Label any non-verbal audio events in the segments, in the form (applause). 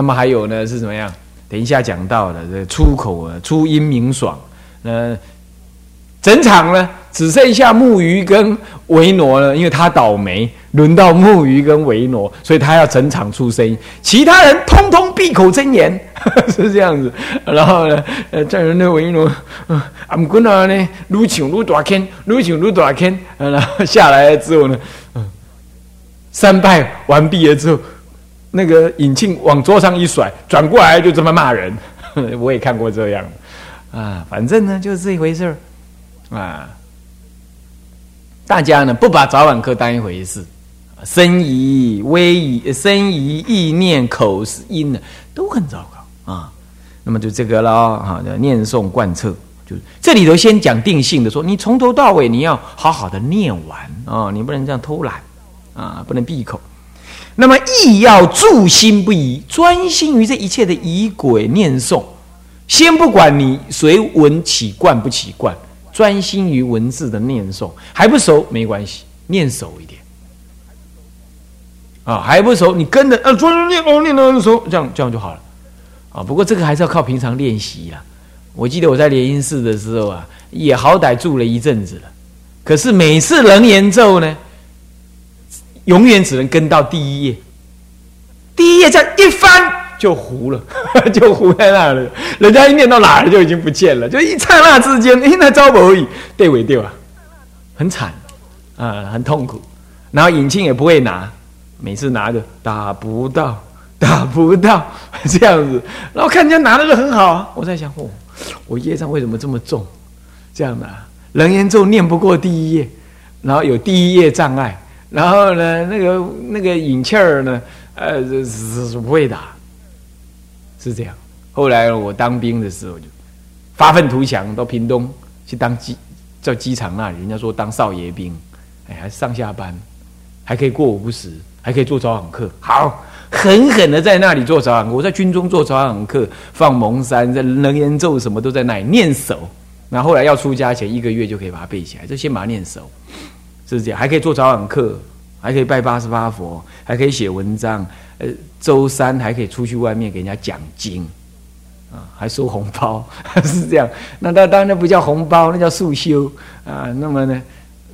那么还有呢是怎么样？等一下讲到的这出口啊，出音明爽。呃，整场呢只剩下木鱼跟维诺了，因为他倒霉，轮到木鱼跟维诺，所以他要整场出声音，其他人通通闭口真言，(laughs) 是这样子。然后呢，呃，在人的维诺，俺们呢呢，撸起撸大坑，撸起撸大坑，然后下来了之后呢，嗯，三拜完毕了之后。那个引擎往桌上一甩，转过来就这么骂人，(laughs) 我也看过这样，啊，反正呢就是这一回事儿，啊，大家呢不把早晚课当一回事，身仪、威仪、身仪、意念、口是音呢都很糟糕。啊。那么就这个了，哈，念诵贯彻，就这里头先讲定性的，说你从头到尾你要好好的念完啊，你不能这样偷懒啊，不能闭口。那么亦要住心不移，专心于这一切的仪轨念诵。先不管你随文起惯不起惯，专心于文字的念诵。还不熟没关系，念熟一点。啊，还不熟，你跟着呃，专心念哦，念念熟，这样这样就好了。啊，不过这个还是要靠平常练习啦。我记得我在莲音寺的时候啊，也好歹住了一阵子了。可是每次楞严咒呢？永远只能跟到第一页，第一页这样一翻就糊了，(laughs) 就糊在那了。人家一念到哪儿就已经不见了，就一刹那之间，哎，那招不而已，对尾掉啊，很惨啊，很痛苦。然后引庆也不会拿，每次拿着打不到，(laughs) 打不到 (laughs) 这样子。然后看人家拿的就很好啊，我在想，哦，我业障为什么这么重？这样的，人言咒念不过第一页，然后有第一页障碍。然后呢，那个那个引气儿呢，呃，是是不会打，是这样。后来我当兵的时候就发愤图强，到屏东去当机，在机场那里，人家说当少爷兵，哎，还上下班，还可以过午不食，还可以做早晚课，好狠狠的在那里做早晚课。我在军中做早晚课，放蒙山，在能言咒什么都在那里念熟。那后来要出家前一个月就可以把它背起来，就先把它念熟。是这样，还可以做早晚课，还可以拜八十八佛，还可以写文章。呃，周三还可以出去外面给人家讲经，啊，还收红包，(laughs) 是这样。那那当然不叫红包，那叫速修啊。那么呢，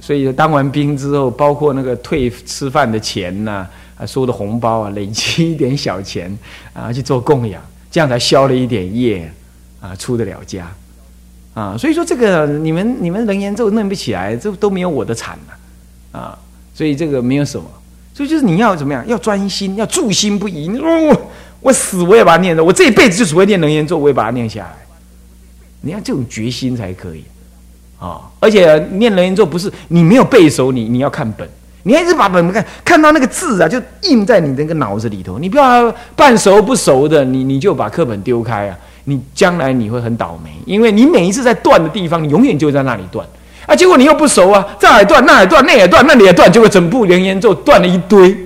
所以当完兵之后，包括那个退吃饭的钱呐，啊，收的红包啊，累积一点小钱啊，去做供养，这样才消了一点业啊，出得了家啊。所以说这个你们你们人言咒弄不起来，这都没有我的惨呐。啊所以这个没有什么，所以就是你要怎么样，要专心，要注心不移。你说我我死我也把它念着，我这一辈子就只会念能言咒，我也把它念下来。你要这种决心才可以啊！而且念能言咒不是你没有背熟，你你要看本，你还是把本看，看到那个字啊，就印在你那个脑子里头。你不要半熟不熟的，你你就把课本丢开啊！你将来你会很倒霉，因为你每一次在断的地方，你永远就在那里断。啊！结果你又不熟啊，这也断，那也断，那也断，那里也断，结果整部连言咒断了一堆。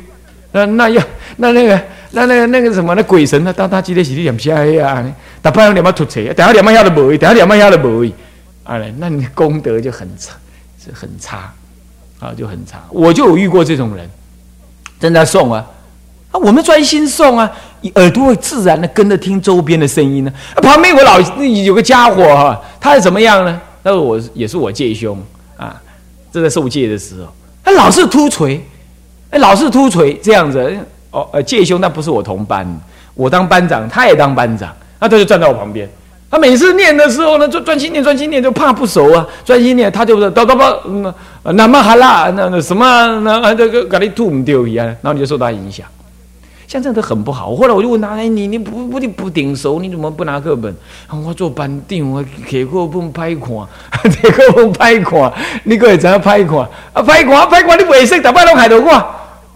那那要那那个那那个那个什么那鬼神呢？当他今天洗地点下呀，打半夜两毛吐车，等下两毛下都不会，等下两毛下都不会。啊，那你功德就很差，是很差啊，就很差。我就有遇过这种人，正在送啊，啊，我们专心送啊，耳朵会自然的跟着听周边的声音呢。旁边有个老有个家伙哈，他是怎么样呢？那我也是我戒兄啊，这在受戒的时候，他老是突锤，哎，老是突锤这样子。哦，呃，戒兄那不是我同班，我当班长，他也当班长，那他就站在我旁边。他每次念的时候呢，就专心念，专心念，就怕不熟啊，专心念，他就叨叨叨，嗯，那么哈啦，那那什么，那这个咖喱吐唔丢一样，然后你就受他影响。像这样都很不好。后来我就问他：“哎，你你不不你不顶熟，你怎么不拿课本？”我做班长，我课本拍看，(laughs) 课本拍看，你可以怎样拍看？啊，拍看拍看，你未识，大摆拢害到我。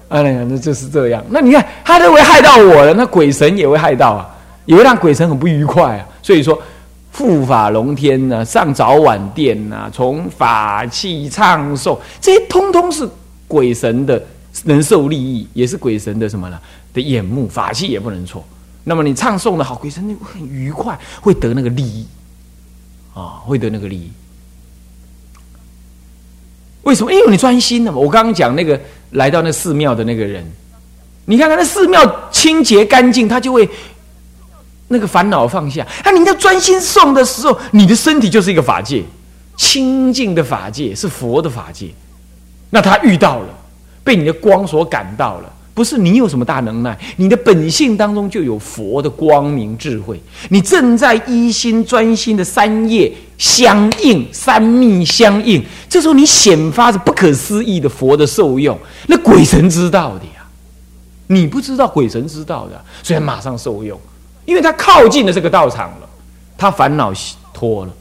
哎呀，那就是这样。那你看，他都会害到我了，那鬼神也会害到啊，也会让鬼神很不愉快啊。所以说，护法龙天呐，上早晚殿呐，从法器唱诵，这些通通是鬼神的能受利益，也是鬼神的什么呢？的眼目法器也不能错，那么你唱诵的好，鬼神会很愉快，会得那个利益啊，会得那个利益。为什么？因为你专心了嘛。我刚刚讲那个来到那寺庙的那个人，你看看那寺庙清洁干净，他就会那个烦恼放下。啊，你在专心诵的时候，你的身体就是一个法界，清净的法界是佛的法界。那他遇到了，被你的光所感到了。不是你有什么大能耐，你的本性当中就有佛的光明智慧。你正在一心专心的三业相应，三密相应，这时候你显发着不可思议的佛的受用，那鬼神知道的呀，你不知道，鬼神知道的，所以马上受用，因为他靠近了这个道场了，他烦恼脱了，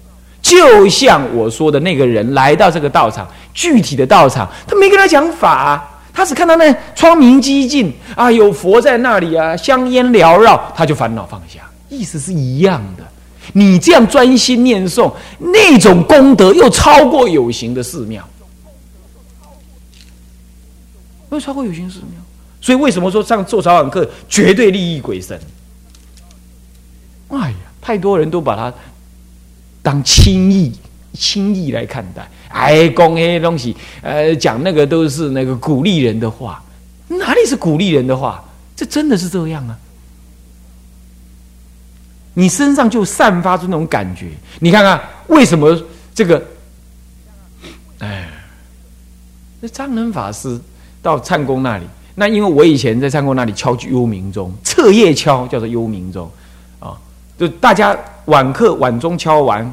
就像我说的那个人来到这个道场，具体的道场，他没跟他讲法。他只看到那窗明几净啊，有佛在那里啊，香烟缭绕，他就烦恼放下，意思是一样的。你这样专心念诵，那种功德又超过有形的寺庙，又超过有形寺庙。所以为什么说上做早晚课绝对利益鬼神？哎呀，太多人都把它当轻易、轻易来看待。哎，讲那些东西，呃，讲那个都是那个鼓励人的话，哪里是鼓励人的话？这真的是这样啊！你身上就散发出那种感觉。你看看，为什么这个？哎，那张能法师到灿公那里，那因为我以前在灿公那里敲幽冥钟，彻夜敲，叫做幽冥钟啊，就大家晚课晚钟敲完。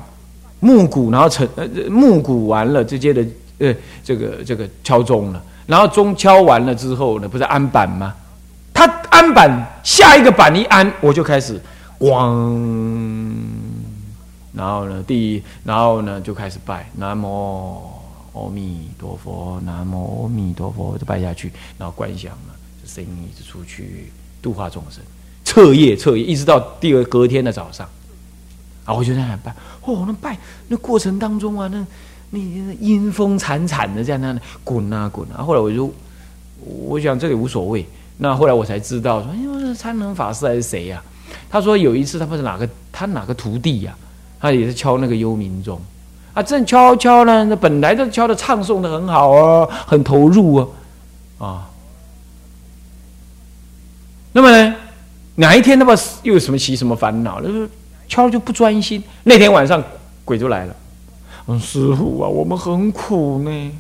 木鼓，然后成呃木鼓完了，直接的呃这个这个敲钟了，然后钟敲完了之后呢，不是安板吗？他安板下一个板一安，我就开始咣，然后呢第一，然后呢就开始拜南无阿弥陀佛，南无阿弥陀佛，就拜下去，然后观想嘛，这声音一直出去度化众生，彻夜彻夜，一直到第二隔天的早上。啊，我就在那拜，哦，那拜那过程当中啊，那那阴风惨惨的在那滚啊滚啊。后来我就，我想这个无所谓。那后来我才知道，说因哎呦，参能法师还是谁呀？他说有一次他不是哪个他哪个徒弟呀，他也是敲那个幽冥钟啊，正敲敲呢，那本来都敲的唱诵的很好啊，很投入啊啊。那么呢，哪一天他妈又有什么起什么烦恼？就是。敲就不专心。那天晚上鬼就来了。嗯，师傅啊，我们很苦呢。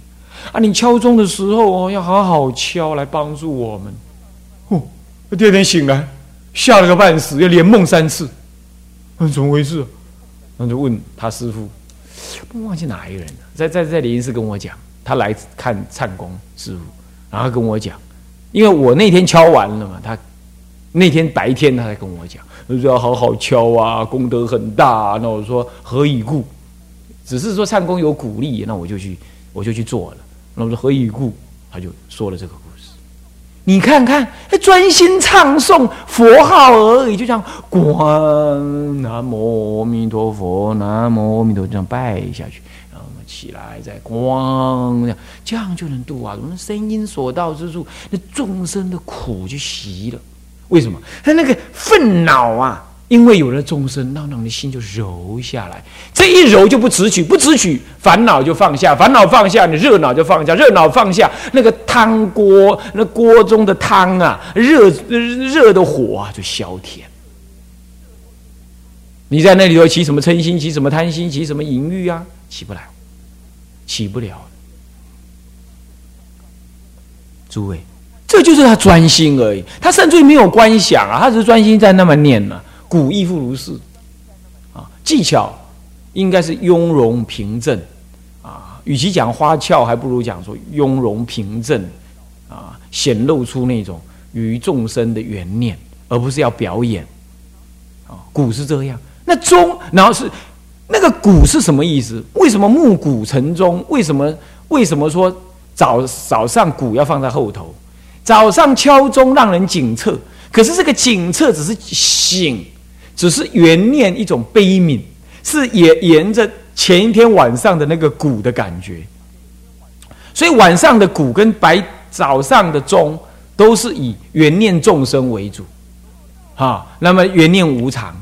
啊，你敲钟的时候哦，要好好敲来帮助我们。哦，第二天醒来吓了个半死，要连梦三次。嗯，怎么回事？那就问他师傅，不忘记哪一个人了。在在在联系室跟我讲，他来看灿公师傅，然后跟我讲，因为我那天敲完了嘛，他那天白天他才跟我讲。就是要好好敲啊，功德很大。那我说何以故？只是说唱功有鼓励，那我就去，我就去做了。那我说何以故？他就说了这个故事。你看看，专心唱诵佛号而已，就这样，观南无阿弥陀佛，南无阿弥陀佛，这样拜下去，然后我们起来再光，这样这样就能度啊。我们声音所到之处，那众生的苦就息了。为什么？他那个愤恼啊，因为有了众生，让让你的心就柔下来。这一柔就不执取，不执取，烦恼就放下，烦恼放下，你热恼就放下，热恼放下，那个汤锅，那锅中的汤啊，热热的火啊，就消甜。你在那里头起什么嗔心，起什么贪心，起什么淫欲啊？起不来，起不了。诸位。这就是他专心而已，他甚至于没有观想啊，他只是专心在那么念呢。古亦复如是，啊，技巧应该是雍容平正，啊，与其讲花俏，还不如讲说雍容平正，啊，显露出那种于众生的缘念，而不是要表演，啊，古是这样。那钟，然后是那个古是什么意思？为什么木鼓成钟？为什么为什么说早早上鼓要放在后头？早上敲钟让人警策，可是这个警策只是醒，只是原念一种悲悯，是也沿着前一天晚上的那个鼓的感觉，所以晚上的鼓跟白早上的钟都是以原念众生为主，哈，那么原念无常，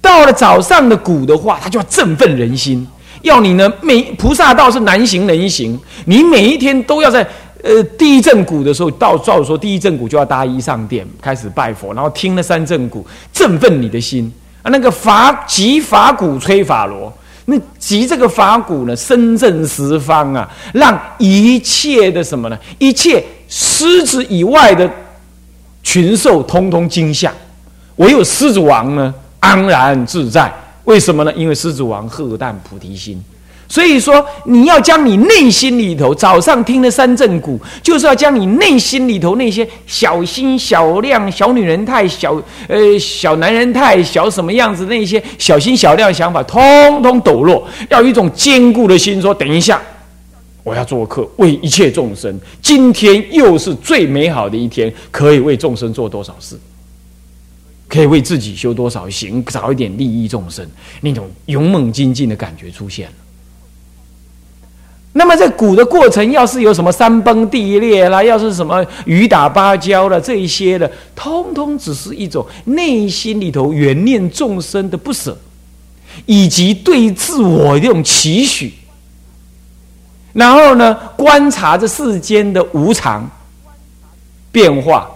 到了早上的鼓的话，它就要振奋人心，要你呢每菩萨道是难行能行，你每一天都要在。呃，第一阵鼓的时候，到照说第一阵鼓就要搭衣上殿，开始拜佛，然后听了三阵鼓，振奋你的心，啊，那个法即法鼓吹法螺，那即这个法鼓呢，声震十方啊，让一切的什么呢？一切狮子以外的群兽通通惊吓，唯有狮子王呢安然自在。为什么呢？因为狮子王荷担菩提心。所以说，你要将你内心里头早上听的三正鼓，就是要将你内心里头那些小心小量、小女人太小，呃，小男人太小什么样子那些小心小量的想法，通通抖落，要有一种坚固的心，说等一下，我要做客，为一切众生。今天又是最美好的一天，可以为众生做多少事，可以为自己修多少行，找一点利益众生，那种勇猛精进的感觉出现了。那么在鼓的过程，要是有什么山崩地裂啦，要是什么雨打芭蕉了，这一些的，通通只是一种内心里头缘念众生的不舍，以及对自我的这种期许。然后呢，观察这世间的无常变化，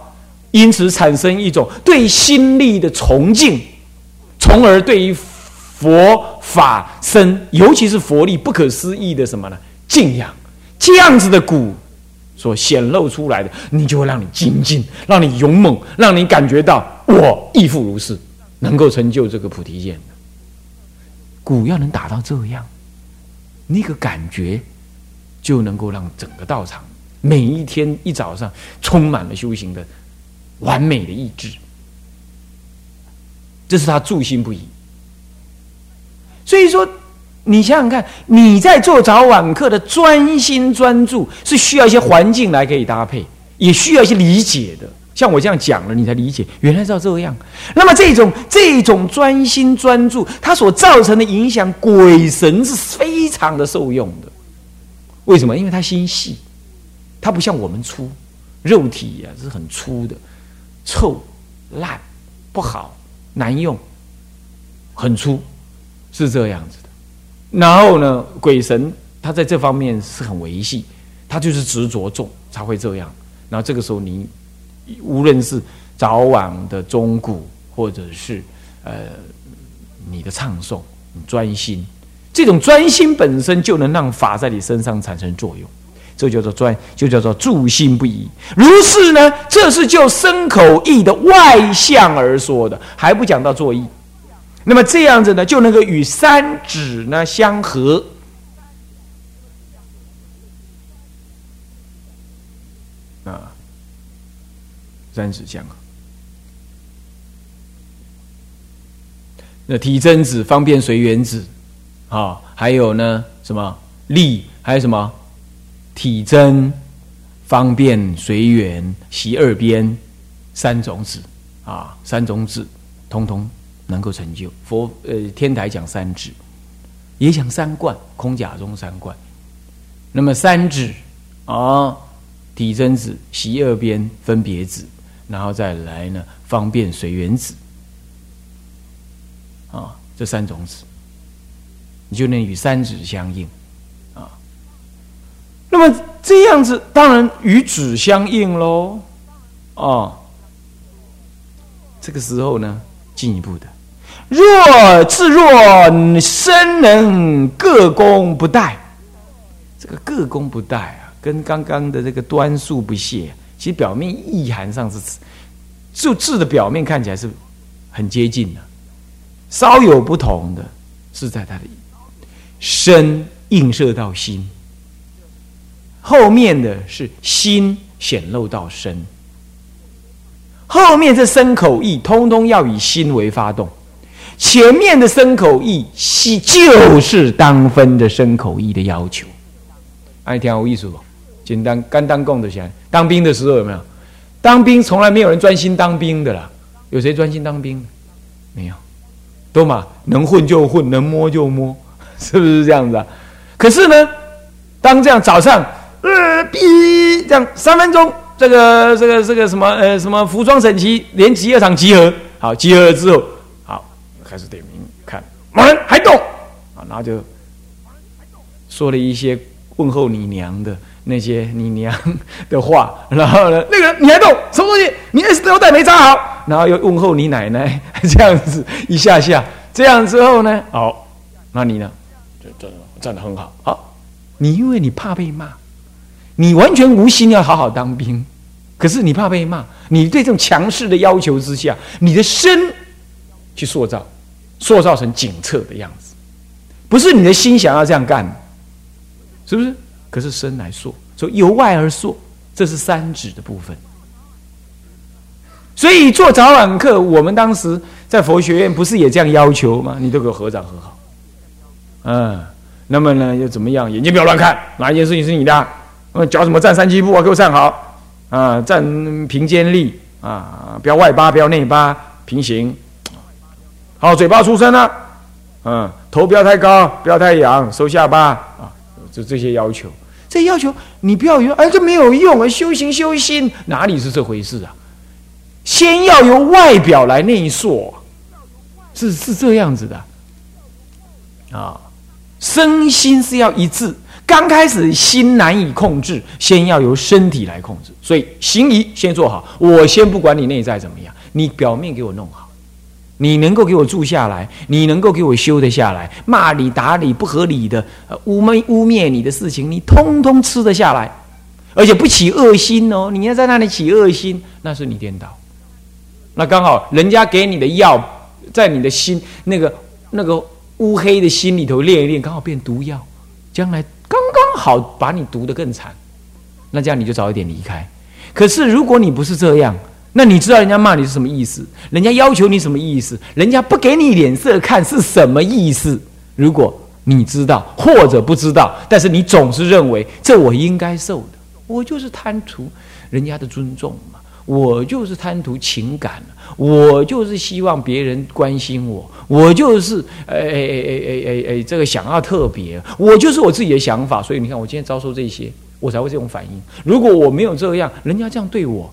因此产生一种对心力的崇敬，从而对于佛法生，尤其是佛力不可思议的什么呢？敬仰这样子的鼓所显露出来的，你就会让你精进，让你勇猛，让你感觉到我亦复如是，能够成就这个菩提剑。鼓要能打到这样，那个感觉就能够让整个道场每一天一早上充满了修行的完美的意志。这是他助心不已。所以说。你想想看，你在做早晚课的专心专注，是需要一些环境来可以搭配，也需要一些理解的。像我这样讲了，你才理解，原来是要这样。那么这种 (laughs) 这种专心专注，它所造成的影响，鬼神是非常的受用的。为什么？因为他心细，他不像我们粗，肉体呀是很粗的，臭、烂、不好、难用，很粗，是这样子。然后呢，鬼神他在这方面是很维系，他就是执着重才会这样。然后这个时候，你无论是早晚的钟鼓，或者是呃你的唱诵，专心，这种专心本身就能让法在你身上产生作用，这叫做专，就叫做助心不移。如是呢，这是就身口意的外向而说的，还不讲到作意。那么这样子呢，就能够与三指呢相合啊，三指相合。那体真指、方便随缘指，啊，还有呢什么力，还有什么体真、方便随缘、习二边三种指啊，三种指，通通。能够成就佛，呃，天台讲三指，也讲三观，空假中三观。那么三指啊，体真指、习二边分别指，然后再来呢，方便随缘子啊，这三种指，你就能与三指相应啊。那么这样子，当然与指相应喽啊。这个时候呢，进一步的。若自若身能各功不殆，这个各功不殆啊，跟刚刚的这个端肃不懈，其实表面意涵上是，就字的表面看起来是很接近的，稍有不同的是在它的身映射到心，后面的是心显露到身，后面这身口意通通要以心为发动。前面的身口意是就是当分的身口意的要求，哎，听有意思不？简单干当供的先，当兵的时候有没有？当兵从来没有人专心当兵的啦，有谁专心当兵？没有，都嘛能混就混，能摸就摸，是不是这样子啊？可是呢，当这样早上呃，哔这样三分钟，这个这个这个什么呃什么服装整齐，连集合场集合，好集合了之后。开始点名看，某人还动。啊，然后就说了一些问候你娘的那些你娘的话，然后呢，那个人你还动什么东西？你 S 腰带没扎好，然后又问候你奶奶，这样子一下下，这样之后呢，好，那你呢，就站站得很好。好，你因为你怕被骂，你完全无心要好好当兵，可是你怕被骂，你对这种强势的要求之下，你的身去塑造，塑造成警策的样子，不是你的心想要这样干，是不是？可是身来塑，说由外而塑，这是三指的部分。所以做早晚课，我们当时在佛学院不是也这样要求吗？你都给我合掌合好，嗯，那么呢又怎么样？眼睛不要乱看，哪一件事情是你的？那么脚怎么站三七步啊？给我站好啊！站平肩立啊，不要外八，不要内八，平行。好，嘴巴出声了，嗯，头不要太高，不要太仰，收下巴啊，就这些要求。这要求你不要为哎，这没有用啊！修行修心哪里是这回事啊？先要由外表来内塑，是是这样子的啊。身心是要一致，刚开始心难以控制，先要由身体来控制。所以行仪先做好，我先不管你内在怎么样，你表面给我弄好，你能够给我住下来，你能够给我修得下来，骂你打你不合理的污蔑污蔑你的事情，你通通吃得下来，而且不起恶心哦。你要在那里起恶心，那是你颠倒。那刚好，人家给你的药，在你的心那个那个乌黑的心里头练一练，刚好变毒药，将来刚刚好把你毒得更惨。那这样你就早一点离开。可是如果你不是这样，那你知道人家骂你是什么意思？人家要求你什么意思？人家不给你脸色看是什么意思？如果你知道或者不知道，但是你总是认为这我应该受的，我就是贪图人家的尊重嘛。我就是贪图情感，我就是希望别人关心我，我就是哎哎哎哎哎哎这个想要特别，我就是我自己的想法，所以你看我今天遭受这些，我才会这种反应。如果我没有这样，人家这样对我，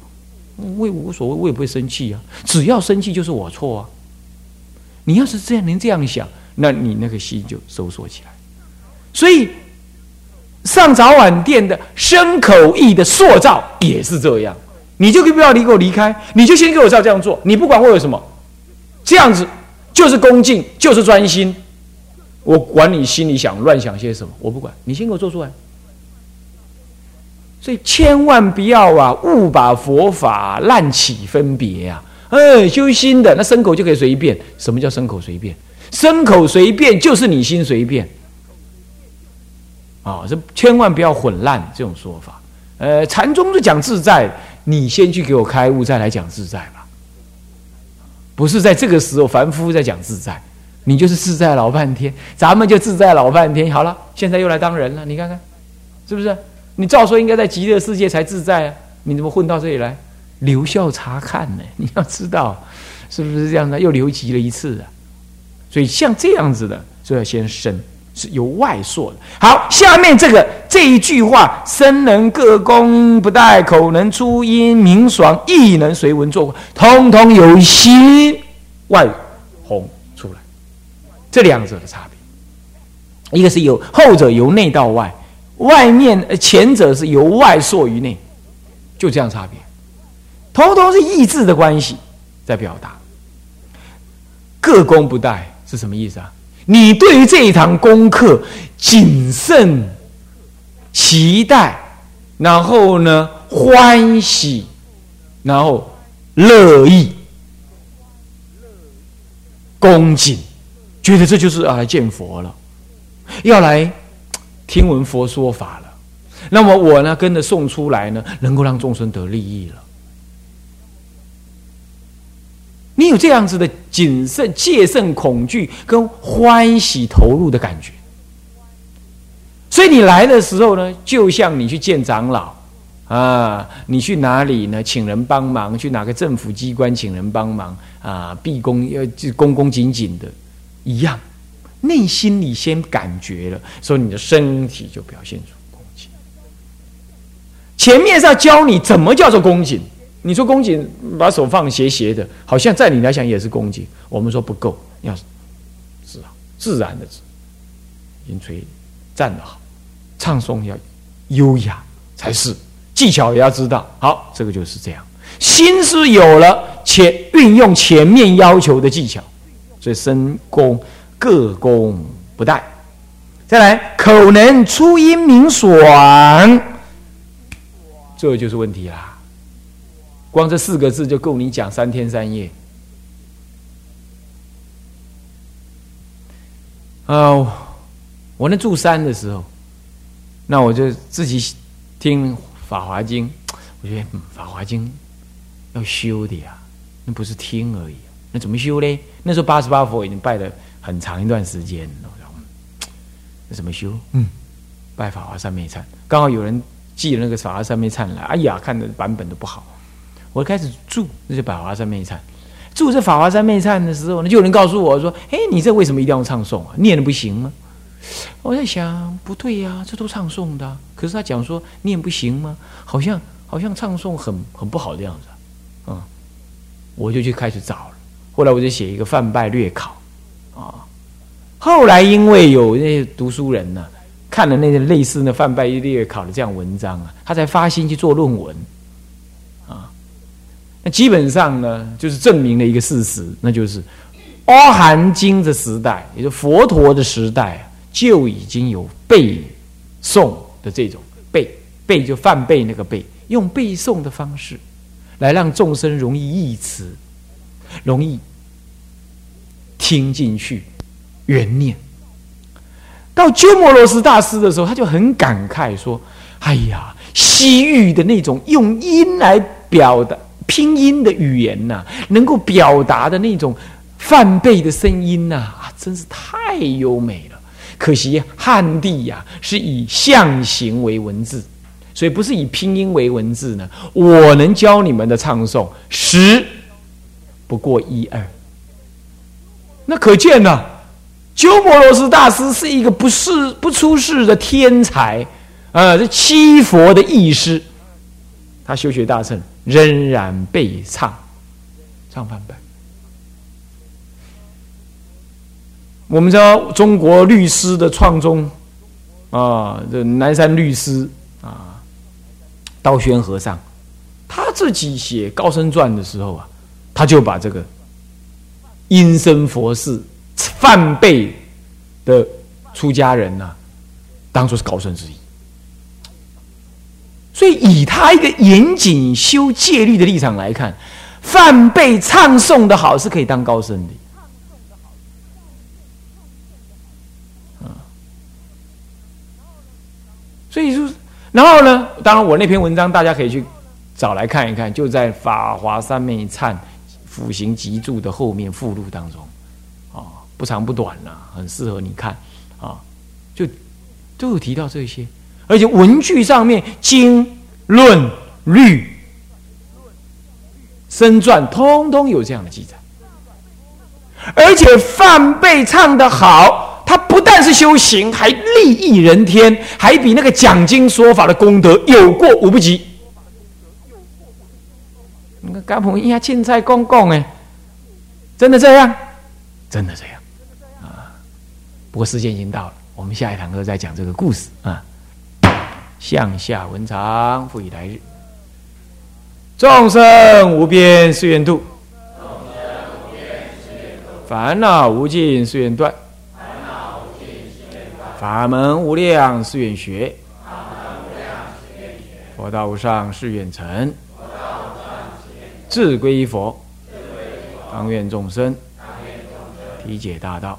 我也无所谓，我也不会生气啊。只要生气就是我错啊。你要是这样能这样想，那你那个心就收缩起来。所以上早晚殿的身口意的塑造也是这样。你就可以不要离给我离开，你就先给我照这样做。你不管我有什么，这样子就是恭敬，就是专心。我管你心里想乱想些什么，我不管你先给我做出来。所以千万不要啊，误把佛法滥起分别啊！哎，修心的那牲口就可以随便。什么叫牲口随便？牲口随便就是你心随便啊！这千万不要混乱这种说法。呃，禅宗是讲自在。你先去给我开悟，再来讲自在吧。不是在这个时候，凡夫在讲自在，你就是自在老半天，咱们就自在老半天。好了，现在又来当人了，你看看，是不是？你照说应该在极乐世界才自在啊，你怎么混到这里来？留校察看呢？(laughs) 你要知道，是不是这样的？又留级了一次啊。所以像这样子的，就要先生。是由外说的。好，下面这个这一句话：生能各功不殆，口能出音明爽，意能随文作，通通由心外弘出来。这两者的差别，一个是由后者由内到外，外面呃前者是由外缩于内，就这样差别。通通是意志的关系在表达。各功不殆是什么意思啊？你对于这一堂功课谨慎期待，然后呢欢喜，然后乐意恭敬，觉得这就是啊见佛了，要来听闻佛说法了。那么我呢跟着送出来呢，能够让众生得利益了。你有这样子的谨慎、戒慎、恐惧跟欢喜投入的感觉，所以你来的时候呢，就像你去见长老啊，你去哪里呢？请人帮忙，去哪个政府机关请人帮忙啊？毕恭要恭恭敬敬的，一样，内心里先感觉了，所以你的身体就表现出恭敬。前面是要教你怎么叫做恭敬。你说恭敬，把手放斜斜的，好像在你来讲也是恭敬。我们说不够，要自然自然的，引垂站得好，唱诵要优雅才是，技巧也要知道。好，这个就是这样。心是有了，且运用前面要求的技巧，所以身功各功不殆。再来，口能出音明爽，这就是问题啦。光这四个字就够你讲三天三夜。啊，我那住山的时候，那我就自己听《法华经》，我觉得《法华经》要修的呀，那不是听而已，那怎么修嘞？那时候八十八佛已经拜了很长一段时间，那怎 (tsk) 么修？嗯，拜法华三昧忏，刚好有人寄了那个法华三昧忏来，哎呀，看的版本都不好，我开始住那些法华三昧忏。住这法华三昧忏的时候，呢，就有人告诉我说：“哎，你这为什么一定要唱诵啊？念的不行吗？”我在想，不对呀，这都唱诵的。可是他讲说念不行吗？好像好像唱诵很很不好的样子啊。我就去开始找了。后来我就写一个泛拜略考啊。后来因为有那些读书人呢，看了那些类似的泛拜略考的这样文章啊，他才发心去做论文啊。那基本上呢，就是证明了一个事实，那就是《阿含经》的时代，也就佛陀的时代，就已经有背诵的这种背背，就泛背那个背，用背诵的方式来让众生容易忆词，容易听进去，缘念。到鸠摩罗什大师的时候，他就很感慨说：“哎呀，西域的那种用音来表达。”拼音的语言呐，能够表达的那种泛背的声音呐，啊，真是太优美了。可惜汉地呀是以象形为文字，所以不是以拼音为文字呢。我能教你们的唱诵十不过一二，那可见呢，鸠摩罗什大师是一个不是不出世的天才啊，这七佛的义师，他修学大乘。仍然被唱，唱翻版。我们知道中国律师的创宗啊，这南山律师啊，道宣和尚，他自己写《高僧传》的时候啊，他就把这个阴身佛事犯背的出家人呐，当做是高僧之一。所以，以他一个严谨修戒律的立场来看，梵背唱诵的好是可以当高僧的。所以说，然后呢？当然，我那篇文章大家可以去找来看一看，就在《法华三昧忏辅行集注》的后面附录当中，不长不短呐，很适合你看啊，就都有提到这些。而且文句上面经论律身传，通通有这样的记载。而且范背唱的好，他不但是修行，还利益人天，还比那个讲经说法的功德有过无不及。那个甘鹏一下青菜公公哎，真的这样？真的这样！不过时间已经到了，我们下一堂课再讲这个故事啊。向下文长，复以来日。众生无边誓愿度，烦恼无尽誓愿断，法门无量誓愿学，佛道无上誓愿成，志归佛，当愿众生体解大道，